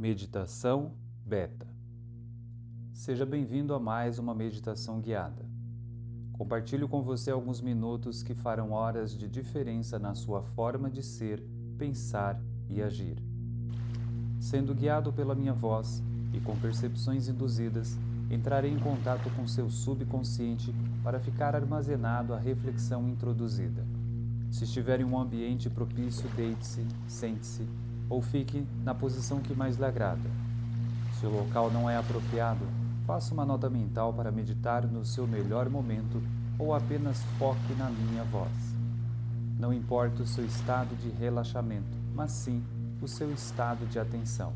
Meditação Beta. Seja bem-vindo a mais uma meditação guiada. Compartilho com você alguns minutos que farão horas de diferença na sua forma de ser, pensar e agir. Sendo guiado pela minha voz e com percepções induzidas, entrarei em contato com seu subconsciente para ficar armazenado a reflexão introduzida. Se estiver em um ambiente propício, deite-se, sente-se ou fique na posição que mais lhe agrada. Se o local não é apropriado, faça uma nota mental para meditar no seu melhor momento ou apenas foque na minha voz. Não importa o seu estado de relaxamento, mas sim o seu estado de atenção.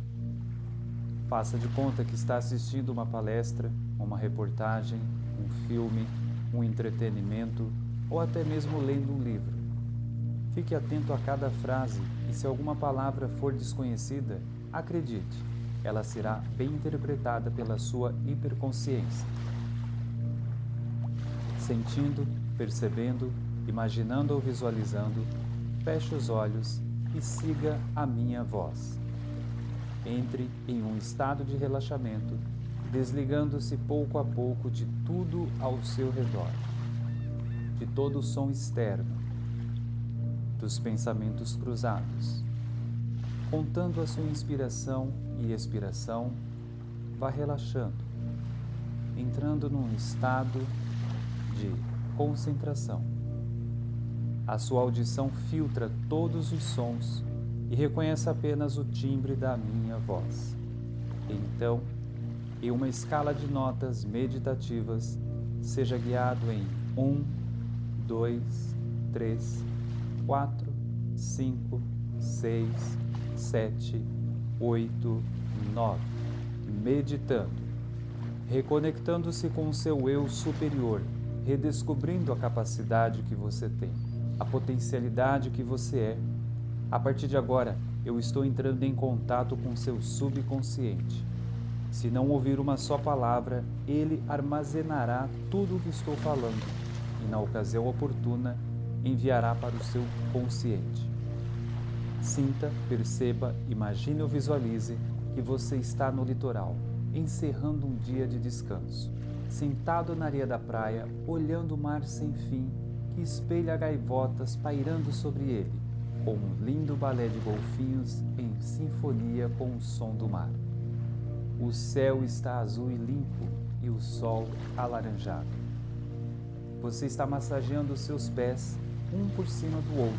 Faça de conta que está assistindo uma palestra, uma reportagem, um filme, um entretenimento ou até mesmo lendo um livro. Fique atento a cada frase e, se alguma palavra for desconhecida, acredite, ela será bem interpretada pela sua hiperconsciência. Sentindo, percebendo, imaginando ou visualizando, feche os olhos e siga a minha voz. Entre em um estado de relaxamento, desligando-se pouco a pouco de tudo ao seu redor, de todo o som externo, dos pensamentos cruzados. Contando a sua inspiração e expiração, vá relaxando, entrando num estado de concentração. A sua audição filtra todos os sons e reconhece apenas o timbre da minha voz. Então, em uma escala de notas meditativas, seja guiado em 1, 2, 3, 4, 5, 6, 7, 8, 9. Meditando, reconectando-se com o seu eu superior, redescobrindo a capacidade que você tem, a potencialidade que você é a partir de agora, eu estou entrando em contato com seu subconsciente. Se não ouvir uma só palavra, ele armazenará tudo o que estou falando e, na ocasião oportuna, enviará para o seu consciente. Sinta, perceba, imagine ou visualize que você está no litoral, encerrando um dia de descanso, sentado na areia da praia, olhando o mar sem fim que espelha gaivotas pairando sobre ele com um lindo balé de golfinhos em sinfonia com o som do mar. O céu está azul e limpo e o sol alaranjado. Você está massageando os seus pés um por cima do outro,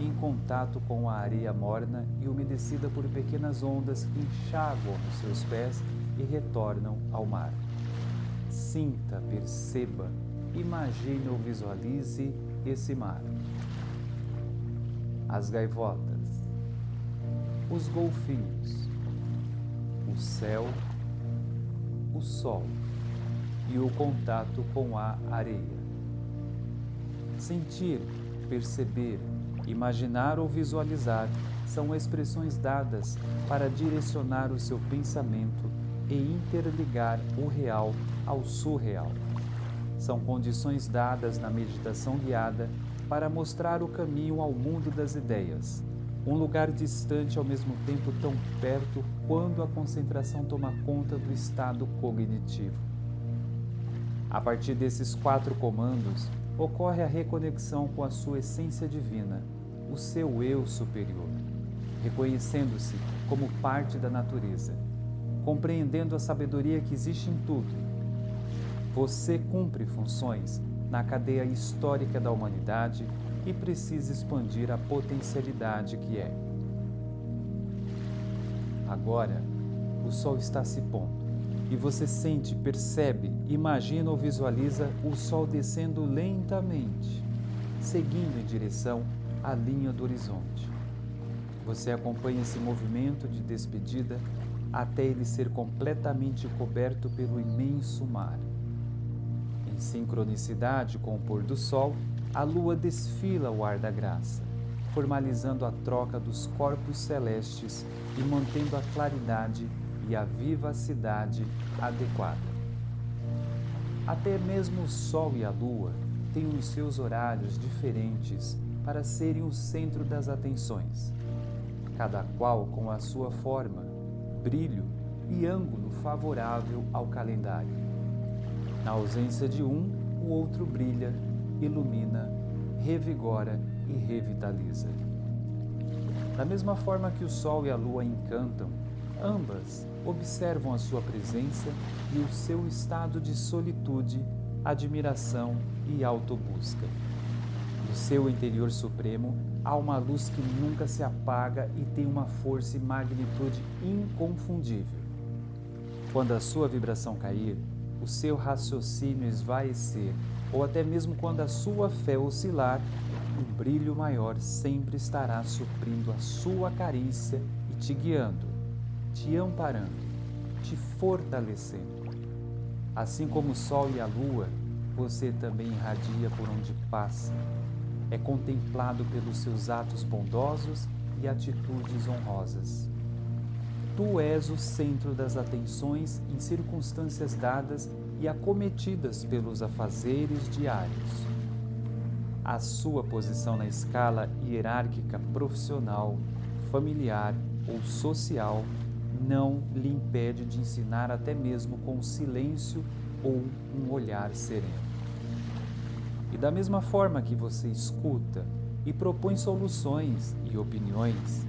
em contato com a areia morna e umedecida por pequenas ondas que enxaguam os seus pés e retornam ao mar. Sinta, perceba, imagine ou visualize esse mar as gaivotas, os golfinhos, o céu, o sol e o contato com a areia. Sentir, perceber, imaginar ou visualizar são expressões dadas para direcionar o seu pensamento e interligar o real ao surreal. São condições dadas na meditação guiada para mostrar o caminho ao mundo das ideias, um lugar distante ao mesmo tempo tão perto quando a concentração toma conta do estado cognitivo. A partir desses quatro comandos, ocorre a reconexão com a sua essência divina, o seu eu superior, reconhecendo-se como parte da natureza, compreendendo a sabedoria que existe em tudo. Você cumpre funções na cadeia histórica da humanidade e precisa expandir a potencialidade que é. Agora, o sol está se pondo e você sente, percebe, imagina ou visualiza o sol descendo lentamente, seguindo em direção à linha do horizonte. Você acompanha esse movimento de despedida até ele ser completamente coberto pelo imenso mar. Em sincronicidade com o pôr do sol, a lua desfila o ar da graça, formalizando a troca dos corpos celestes e mantendo a claridade e a vivacidade adequada. Até mesmo o sol e a lua têm os seus horários diferentes para serem o centro das atenções, cada qual com a sua forma, brilho e ângulo favorável ao calendário. Na ausência de um, o outro brilha, ilumina, revigora e revitaliza. Da mesma forma que o Sol e a Lua encantam, ambas observam a sua presença e o seu estado de solitude, admiração e autobusca. No seu interior supremo há uma luz que nunca se apaga e tem uma força e magnitude inconfundível. Quando a sua vibração cair, o seu raciocínio esvaecer, ou até mesmo quando a sua fé oscilar, um brilho maior sempre estará suprindo a sua carícia e te guiando, te amparando, te fortalecendo. Assim como o sol e a lua, você também irradia por onde passa. É contemplado pelos seus atos bondosos e atitudes honrosas. Tu és o centro das atenções em circunstâncias dadas e acometidas pelos afazeres diários. A sua posição na escala hierárquica profissional, familiar ou social não lhe impede de ensinar até mesmo com silêncio ou um olhar sereno. E da mesma forma que você escuta e propõe soluções e opiniões,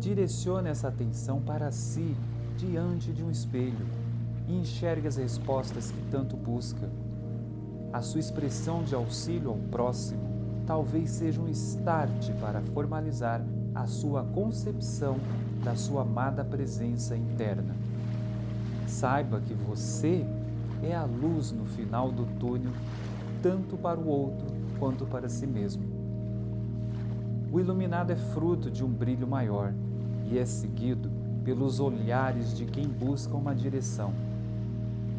direcione essa atenção para si diante de um espelho e enxergue as respostas que tanto busca. A sua expressão de auxílio ao próximo talvez seja um start para formalizar a sua concepção da sua amada presença interna. Saiba que você é a luz no final do túnel, tanto para o outro quanto para si mesmo. O iluminado é fruto de um brilho maior e é seguido pelos olhares de quem busca uma direção.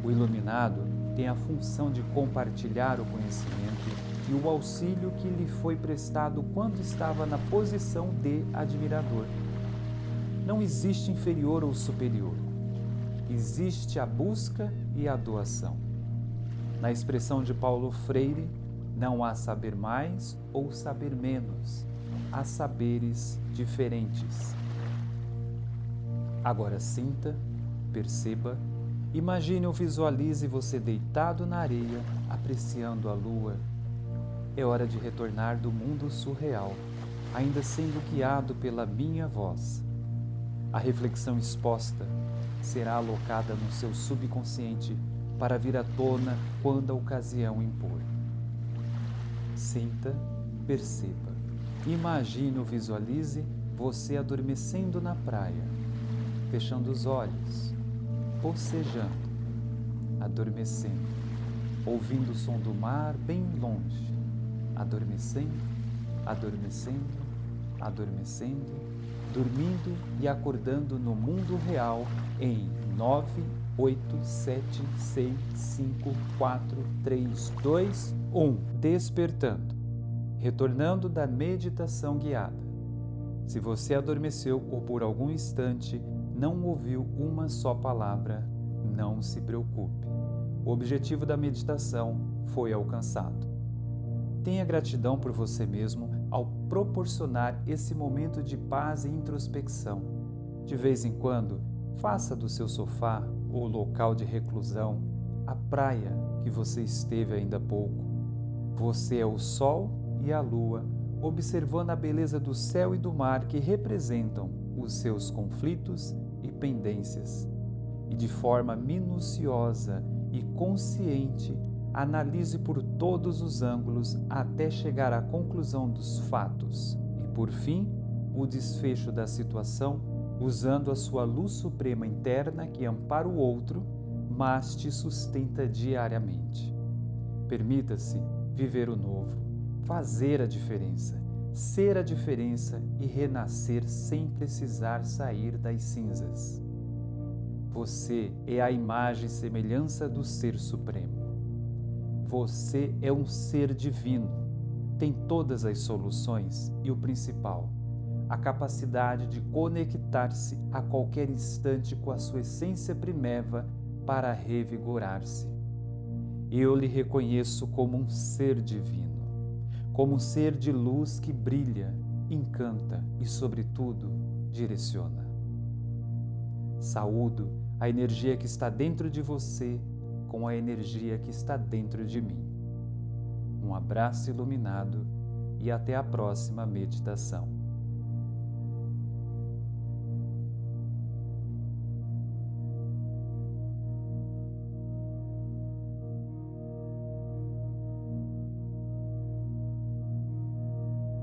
O iluminado tem a função de compartilhar o conhecimento e o auxílio que lhe foi prestado quando estava na posição de admirador. Não existe inferior ou superior. Existe a busca e a doação. Na expressão de Paulo Freire, não há saber mais ou saber menos, há saberes diferentes. Agora sinta, perceba, imagine ou visualize você deitado na areia, apreciando a lua, é hora de retornar do mundo surreal, ainda sendo guiado pela minha voz. A reflexão exposta será alocada no seu subconsciente para vir à tona quando a ocasião impor. Sinta, perceba, imagine ou visualize você adormecendo na praia, fechando os olhos, bocejando, adormecendo, ouvindo o som do mar bem longe adormecendo, adormecendo, adormecendo, dormindo e acordando no mundo real em 9, 8, 7, 6, 5, 4, 3, 2, 1. Despertando, retornando da meditação guiada. Se você adormeceu ou por algum instante não ouviu uma só palavra, não se preocupe. O objetivo da meditação foi alcançado. Tenha gratidão por você mesmo ao proporcionar esse momento de paz e introspecção. De vez em quando, faça do seu sofá ou local de reclusão a praia que você esteve ainda há pouco. Você é o sol e a lua, observando a beleza do céu e do mar que representam os seus conflitos e pendências. E de forma minuciosa e consciente, analise por todos os ângulos até chegar à conclusão dos fatos e, por fim, o desfecho da situação usando a sua luz suprema interna que ampara o outro, mas te sustenta diariamente. Permita-se viver o novo, fazer a diferença, ser a diferença e renascer sem precisar sair das cinzas. Você é a imagem e semelhança do Ser Supremo. Você é um ser divino, tem todas as soluções e o principal, a capacidade de conectar-se a qualquer instante com a sua essência primeva para revigorar-se. Eu lhe reconheço como um ser divino, como um ser de luz que brilha, encanta e, sobretudo, direciona. Saúdo a energia que está dentro de você com a energia que está dentro de mim. Um abraço iluminado e até a próxima meditação.